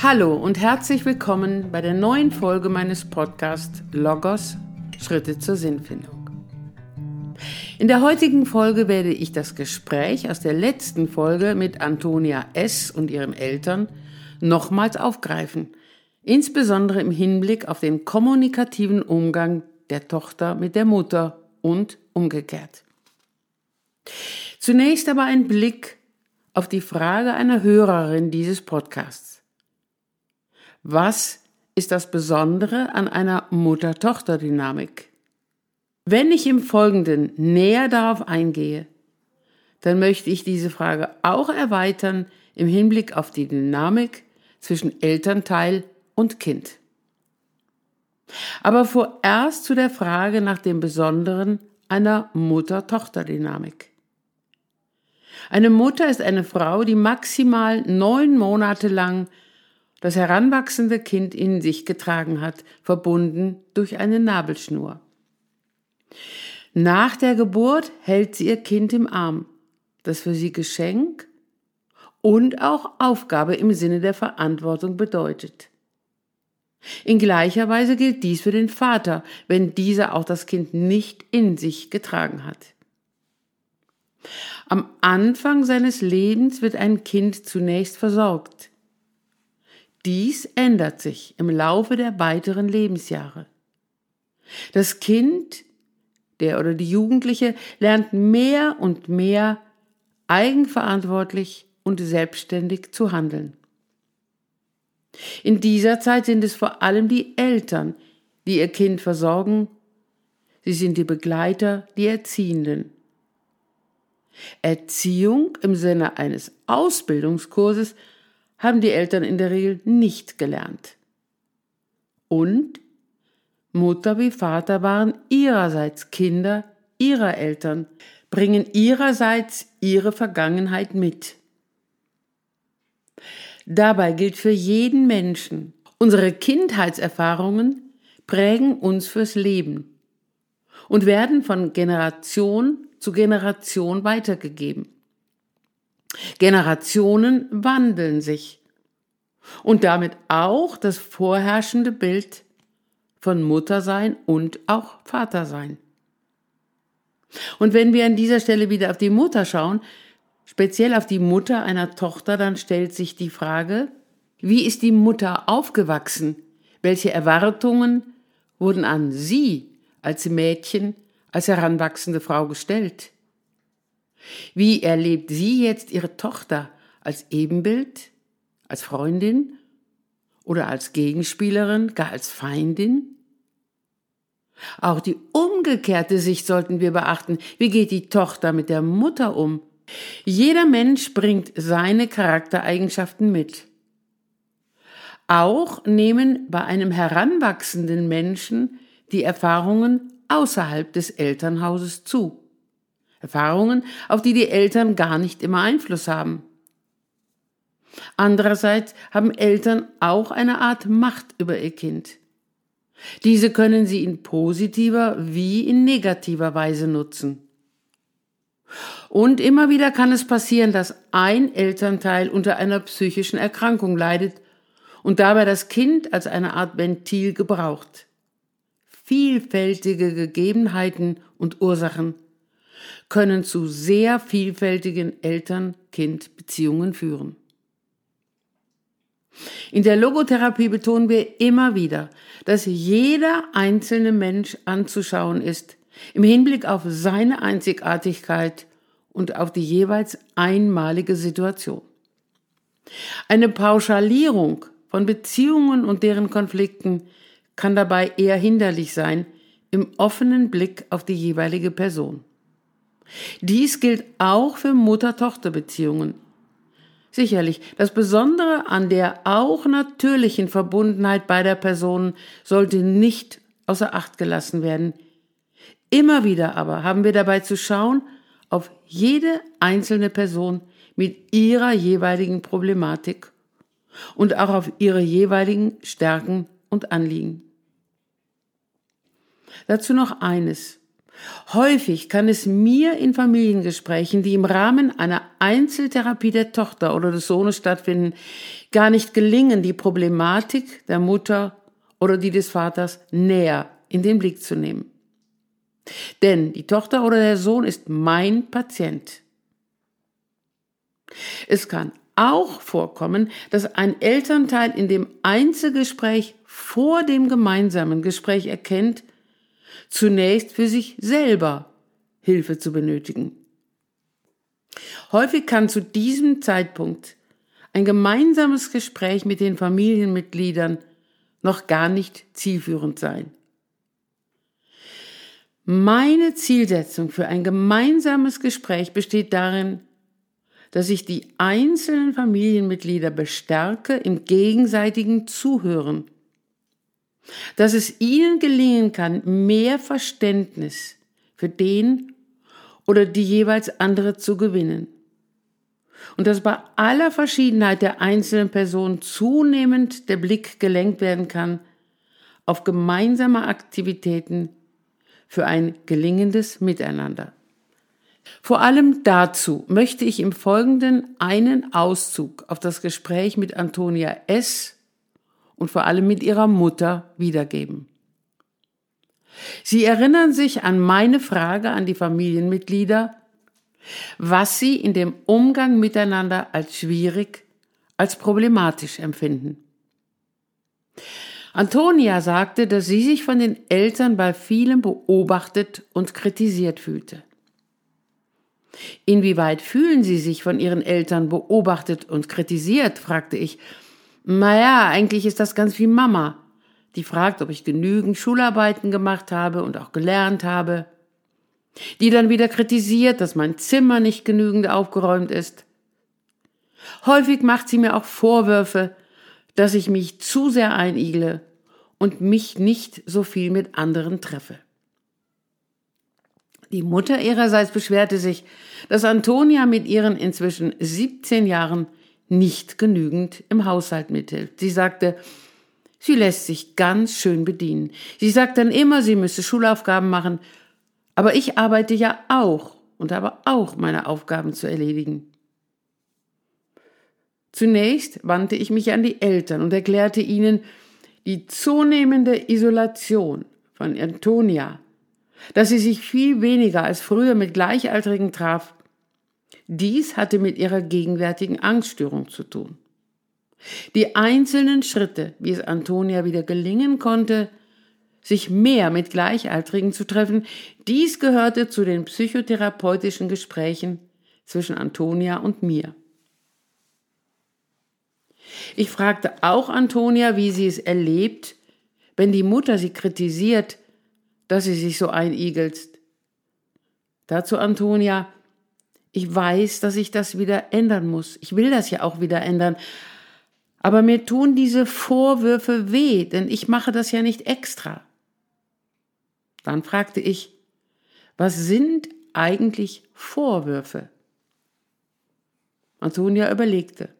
Hallo und herzlich willkommen bei der neuen Folge meines Podcasts Logos Schritte zur Sinnfindung. In der heutigen Folge werde ich das Gespräch aus der letzten Folge mit Antonia S. und ihren Eltern nochmals aufgreifen, insbesondere im Hinblick auf den kommunikativen Umgang der Tochter mit der Mutter und umgekehrt. Zunächst aber ein Blick auf die Frage einer Hörerin dieses Podcasts. Was ist das Besondere an einer Mutter-Tochter-Dynamik? Wenn ich im Folgenden näher darauf eingehe, dann möchte ich diese Frage auch erweitern im Hinblick auf die Dynamik zwischen Elternteil und Kind. Aber vorerst zu der Frage nach dem Besonderen einer Mutter-Tochter-Dynamik. Eine Mutter ist eine Frau, die maximal neun Monate lang das heranwachsende Kind in sich getragen hat, verbunden durch eine Nabelschnur. Nach der Geburt hält sie ihr Kind im Arm, das für sie Geschenk und auch Aufgabe im Sinne der Verantwortung bedeutet. In gleicher Weise gilt dies für den Vater, wenn dieser auch das Kind nicht in sich getragen hat. Am Anfang seines Lebens wird ein Kind zunächst versorgt. Dies ändert sich im Laufe der weiteren Lebensjahre. Das Kind, der oder die Jugendliche, lernt mehr und mehr eigenverantwortlich und selbstständig zu handeln. In dieser Zeit sind es vor allem die Eltern, die ihr Kind versorgen. Sie sind die Begleiter, die Erziehenden. Erziehung im Sinne eines Ausbildungskurses haben die Eltern in der Regel nicht gelernt. Und Mutter wie Vater waren ihrerseits Kinder ihrer Eltern, bringen ihrerseits ihre Vergangenheit mit. Dabei gilt für jeden Menschen, unsere Kindheitserfahrungen prägen uns fürs Leben und werden von Generation zu Generation weitergegeben. Generationen wandeln sich und damit auch das vorherrschende Bild von Muttersein und auch Vatersein. Und wenn wir an dieser Stelle wieder auf die Mutter schauen, speziell auf die Mutter einer Tochter, dann stellt sich die Frage, wie ist die Mutter aufgewachsen? Welche Erwartungen wurden an sie als Mädchen, als heranwachsende Frau gestellt? Wie erlebt sie jetzt ihre Tochter als Ebenbild, als Freundin oder als Gegenspielerin, gar als Feindin? Auch die umgekehrte Sicht sollten wir beachten. Wie geht die Tochter mit der Mutter um? Jeder Mensch bringt seine Charaktereigenschaften mit. Auch nehmen bei einem heranwachsenden Menschen die Erfahrungen außerhalb des Elternhauses zu. Erfahrungen, auf die die Eltern gar nicht immer Einfluss haben. Andererseits haben Eltern auch eine Art Macht über ihr Kind. Diese können sie in positiver wie in negativer Weise nutzen. Und immer wieder kann es passieren, dass ein Elternteil unter einer psychischen Erkrankung leidet und dabei das Kind als eine Art Ventil gebraucht. Vielfältige Gegebenheiten und Ursachen können zu sehr vielfältigen Eltern-Kind-Beziehungen führen. In der Logotherapie betonen wir immer wieder, dass jeder einzelne Mensch anzuschauen ist, im Hinblick auf seine Einzigartigkeit und auf die jeweils einmalige Situation. Eine Pauschalierung von Beziehungen und deren Konflikten kann dabei eher hinderlich sein im offenen Blick auf die jeweilige Person. Dies gilt auch für Mutter-Tochter-Beziehungen. Sicherlich, das Besondere an der auch natürlichen Verbundenheit beider Personen sollte nicht außer Acht gelassen werden. Immer wieder aber haben wir dabei zu schauen auf jede einzelne Person mit ihrer jeweiligen Problematik und auch auf ihre jeweiligen Stärken und Anliegen. Dazu noch eines. Häufig kann es mir in Familiengesprächen, die im Rahmen einer Einzeltherapie der Tochter oder des Sohnes stattfinden, gar nicht gelingen, die Problematik der Mutter oder die des Vaters näher in den Blick zu nehmen. Denn die Tochter oder der Sohn ist mein Patient. Es kann auch vorkommen, dass ein Elternteil in dem Einzelgespräch vor dem gemeinsamen Gespräch erkennt, zunächst für sich selber Hilfe zu benötigen. Häufig kann zu diesem Zeitpunkt ein gemeinsames Gespräch mit den Familienmitgliedern noch gar nicht zielführend sein. Meine Zielsetzung für ein gemeinsames Gespräch besteht darin, dass ich die einzelnen Familienmitglieder bestärke im gegenseitigen Zuhören dass es ihnen gelingen kann, mehr Verständnis für den oder die jeweils andere zu gewinnen. Und dass bei aller Verschiedenheit der einzelnen Personen zunehmend der Blick gelenkt werden kann auf gemeinsame Aktivitäten für ein gelingendes Miteinander. Vor allem dazu möchte ich im Folgenden einen Auszug auf das Gespräch mit Antonia S und vor allem mit ihrer Mutter wiedergeben. Sie erinnern sich an meine Frage an die Familienmitglieder, was sie in dem Umgang miteinander als schwierig, als problematisch empfinden. Antonia sagte, dass sie sich von den Eltern bei vielem beobachtet und kritisiert fühlte. Inwieweit fühlen Sie sich von Ihren Eltern beobachtet und kritisiert? fragte ich naja, eigentlich ist das ganz wie Mama. Die fragt, ob ich genügend Schularbeiten gemacht habe und auch gelernt habe. Die dann wieder kritisiert, dass mein Zimmer nicht genügend aufgeräumt ist. Häufig macht sie mir auch Vorwürfe, dass ich mich zu sehr einigle und mich nicht so viel mit anderen treffe. Die Mutter ihrerseits beschwerte sich, dass Antonia mit ihren inzwischen 17 Jahren nicht genügend im Haushalt mithilft. Sie sagte, sie lässt sich ganz schön bedienen. Sie sagt dann immer, sie müsse Schulaufgaben machen, aber ich arbeite ja auch und habe auch meine Aufgaben zu erledigen. Zunächst wandte ich mich an die Eltern und erklärte ihnen die zunehmende Isolation von Antonia, dass sie sich viel weniger als früher mit Gleichaltrigen traf dies hatte mit ihrer gegenwärtigen Angststörung zu tun. Die einzelnen Schritte, wie es Antonia wieder gelingen konnte, sich mehr mit Gleichaltrigen zu treffen, dies gehörte zu den psychotherapeutischen Gesprächen zwischen Antonia und mir. Ich fragte auch Antonia, wie sie es erlebt, wenn die Mutter sie kritisiert, dass sie sich so einigelt. Dazu Antonia, ich weiß, dass ich das wieder ändern muss. Ich will das ja auch wieder ändern. Aber mir tun diese Vorwürfe weh, denn ich mache das ja nicht extra. Dann fragte ich, was sind eigentlich Vorwürfe? Antonia überlegte.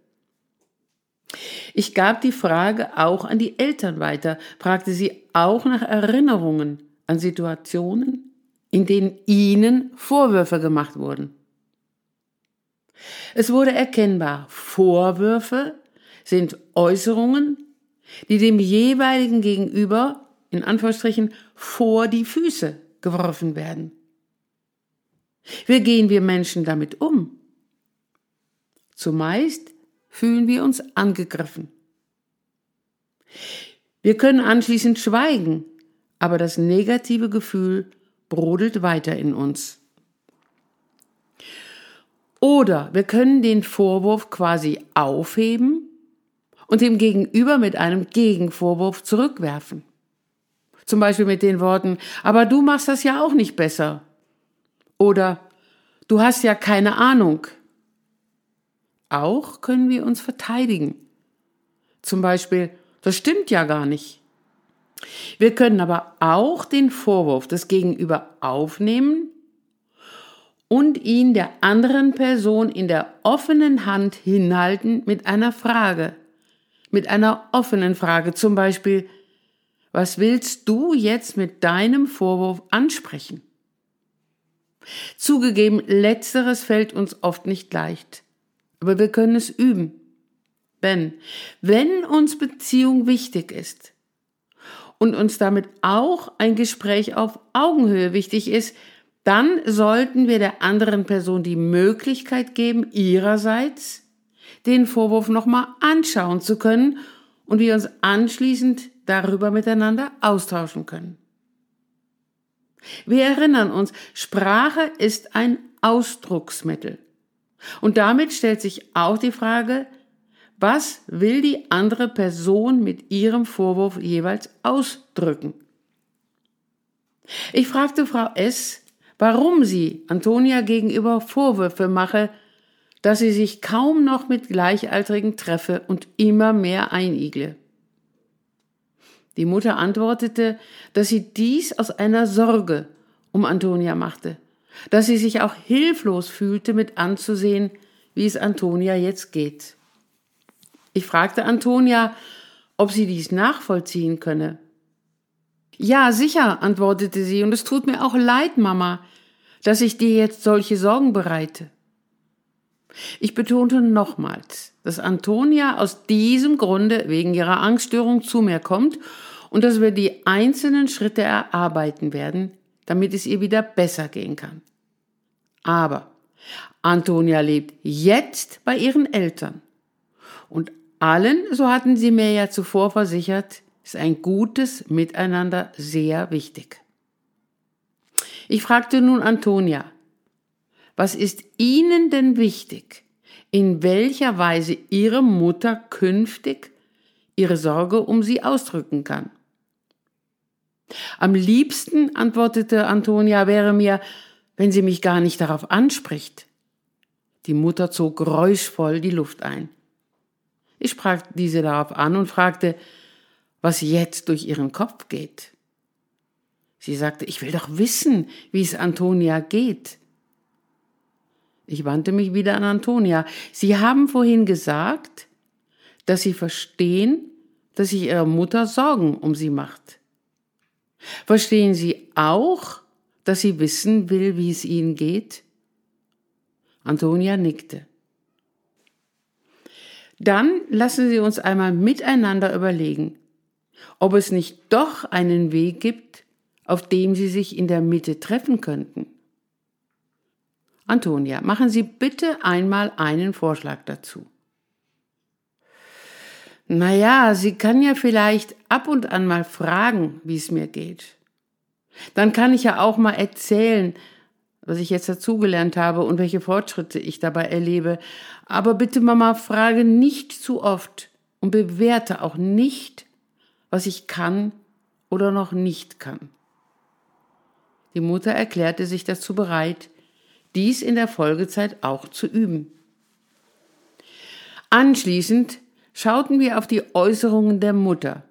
Ich gab die Frage auch an die Eltern weiter, fragte sie auch nach Erinnerungen an Situationen, in denen ihnen Vorwürfe gemacht wurden. Es wurde erkennbar, Vorwürfe sind Äußerungen, die dem jeweiligen Gegenüber, in Anführungsstrichen, vor die Füße geworfen werden. Wie gehen wir Menschen damit um? Zumeist fühlen wir uns angegriffen. Wir können anschließend schweigen, aber das negative Gefühl brodelt weiter in uns. Oder wir können den Vorwurf quasi aufheben und dem Gegenüber mit einem Gegenvorwurf zurückwerfen. Zum Beispiel mit den Worten, aber du machst das ja auch nicht besser. Oder du hast ja keine Ahnung. Auch können wir uns verteidigen. Zum Beispiel, das stimmt ja gar nicht. Wir können aber auch den Vorwurf des Gegenüber aufnehmen und ihn der anderen Person in der offenen Hand hinhalten mit einer Frage, mit einer offenen Frage, zum Beispiel, was willst du jetzt mit deinem Vorwurf ansprechen? Zugegeben, letzteres fällt uns oft nicht leicht, aber wir können es üben. Denn wenn uns Beziehung wichtig ist und uns damit auch ein Gespräch auf Augenhöhe wichtig ist, dann sollten wir der anderen Person die Möglichkeit geben, ihrerseits den Vorwurf nochmal anschauen zu können und wir uns anschließend darüber miteinander austauschen können. Wir erinnern uns, Sprache ist ein Ausdrucksmittel. Und damit stellt sich auch die Frage, was will die andere Person mit ihrem Vorwurf jeweils ausdrücken? Ich fragte Frau S., warum sie Antonia gegenüber Vorwürfe mache, dass sie sich kaum noch mit Gleichaltrigen treffe und immer mehr einigle. Die Mutter antwortete, dass sie dies aus einer Sorge um Antonia machte, dass sie sich auch hilflos fühlte mit anzusehen, wie es Antonia jetzt geht. Ich fragte Antonia, ob sie dies nachvollziehen könne. Ja, sicher, antwortete sie, und es tut mir auch leid, Mama, dass ich dir jetzt solche Sorgen bereite. Ich betonte nochmals, dass Antonia aus diesem Grunde wegen ihrer Angststörung zu mir kommt und dass wir die einzelnen Schritte erarbeiten werden, damit es ihr wieder besser gehen kann. Aber Antonia lebt jetzt bei ihren Eltern. Und allen, so hatten sie mir ja zuvor versichert, ist ein gutes Miteinander sehr wichtig. Ich fragte nun Antonia, was ist Ihnen denn wichtig, in welcher Weise Ihre Mutter künftig ihre Sorge um Sie ausdrücken kann? Am liebsten, antwortete Antonia, wäre mir, wenn sie mich gar nicht darauf anspricht. Die Mutter zog geräuschvoll die Luft ein. Ich sprach diese darauf an und fragte, was jetzt durch ihren Kopf geht. Sie sagte, ich will doch wissen, wie es Antonia geht. Ich wandte mich wieder an Antonia. Sie haben vorhin gesagt, dass Sie verstehen, dass sich Ihre Mutter Sorgen um Sie macht. Verstehen Sie auch, dass sie wissen will, wie es Ihnen geht? Antonia nickte. Dann lassen Sie uns einmal miteinander überlegen, ob es nicht doch einen Weg gibt, auf dem Sie sich in der Mitte treffen könnten. Antonia, machen Sie bitte einmal einen Vorschlag dazu. Naja, sie kann ja vielleicht ab und an mal fragen, wie es mir geht. Dann kann ich ja auch mal erzählen, was ich jetzt dazugelernt habe und welche Fortschritte ich dabei erlebe. Aber bitte, Mama, frage nicht zu oft und bewerte auch nicht, was ich kann oder noch nicht kann. Die Mutter erklärte sich dazu bereit, dies in der Folgezeit auch zu üben. Anschließend schauten wir auf die Äußerungen der Mutter,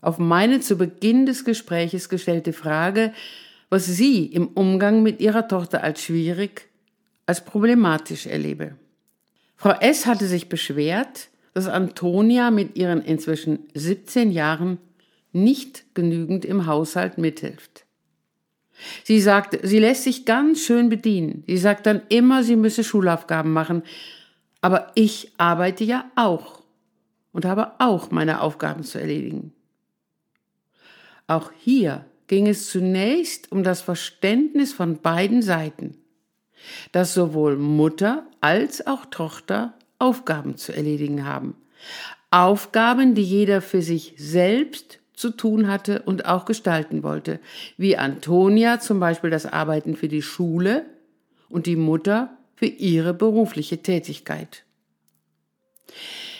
auf meine zu Beginn des Gespräches gestellte Frage, was sie im Umgang mit ihrer Tochter als schwierig, als problematisch erlebe. Frau S. hatte sich beschwert, dass Antonia mit ihren inzwischen 17 Jahren nicht genügend im Haushalt mithilft. Sie sagte, sie lässt sich ganz schön bedienen. Sie sagt dann immer, sie müsse Schulaufgaben machen. Aber ich arbeite ja auch und habe auch meine Aufgaben zu erledigen. Auch hier ging es zunächst um das Verständnis von beiden Seiten, dass sowohl Mutter als auch Tochter Aufgaben zu erledigen haben. Aufgaben, die jeder für sich selbst zu tun hatte und auch gestalten wollte, wie Antonia zum Beispiel das Arbeiten für die Schule und die Mutter für ihre berufliche Tätigkeit.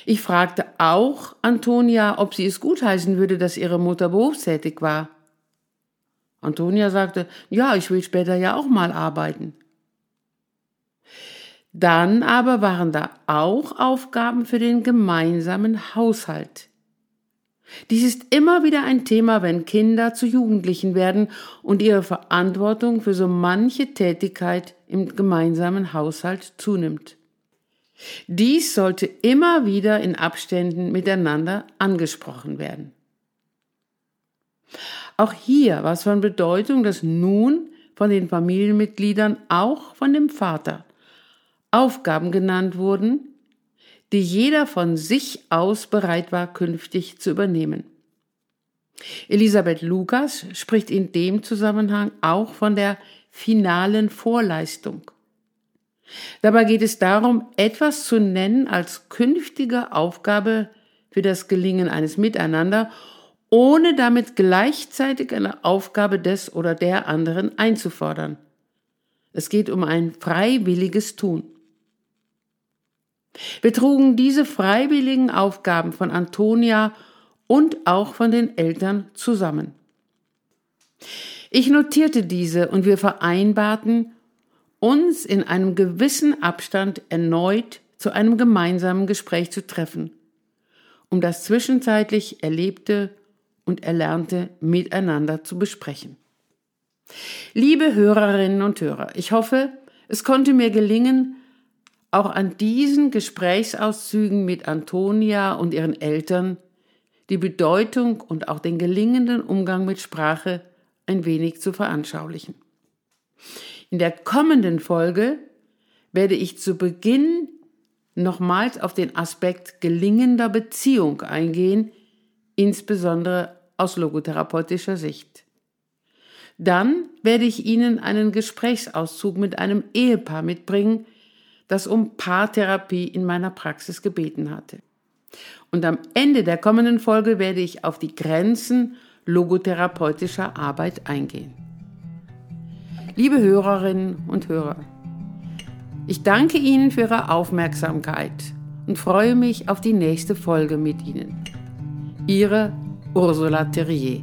Ich fragte auch Antonia, ob sie es gutheißen würde, dass ihre Mutter berufstätig war. Antonia sagte, ja, ich will später ja auch mal arbeiten. Dann aber waren da auch Aufgaben für den gemeinsamen Haushalt. Dies ist immer wieder ein Thema, wenn Kinder zu Jugendlichen werden und ihre Verantwortung für so manche Tätigkeit im gemeinsamen Haushalt zunimmt. Dies sollte immer wieder in Abständen miteinander angesprochen werden. Auch hier war es von Bedeutung, dass nun von den Familienmitgliedern, auch von dem Vater, Aufgaben genannt wurden, die jeder von sich aus bereit war, künftig zu übernehmen. Elisabeth Lukas spricht in dem Zusammenhang auch von der finalen Vorleistung. Dabei geht es darum, etwas zu nennen als künftige Aufgabe für das Gelingen eines Miteinander, ohne damit gleichzeitig eine Aufgabe des oder der anderen einzufordern. Es geht um ein freiwilliges Tun. Wir trugen diese freiwilligen Aufgaben von Antonia und auch von den Eltern zusammen. Ich notierte diese und wir vereinbarten, uns in einem gewissen Abstand erneut zu einem gemeinsamen Gespräch zu treffen, um das zwischenzeitlich Erlebte und Erlernte miteinander zu besprechen. Liebe Hörerinnen und Hörer, ich hoffe, es konnte mir gelingen, auch an diesen Gesprächsauszügen mit Antonia und ihren Eltern die Bedeutung und auch den gelingenden Umgang mit Sprache ein wenig zu veranschaulichen. In der kommenden Folge werde ich zu Beginn nochmals auf den Aspekt gelingender Beziehung eingehen, insbesondere aus logotherapeutischer Sicht. Dann werde ich Ihnen einen Gesprächsauszug mit einem Ehepaar mitbringen, das um Paartherapie in meiner Praxis gebeten hatte. Und am Ende der kommenden Folge werde ich auf die Grenzen logotherapeutischer Arbeit eingehen. Liebe Hörerinnen und Hörer, ich danke Ihnen für Ihre Aufmerksamkeit und freue mich auf die nächste Folge mit Ihnen. Ihre Ursula Terrier.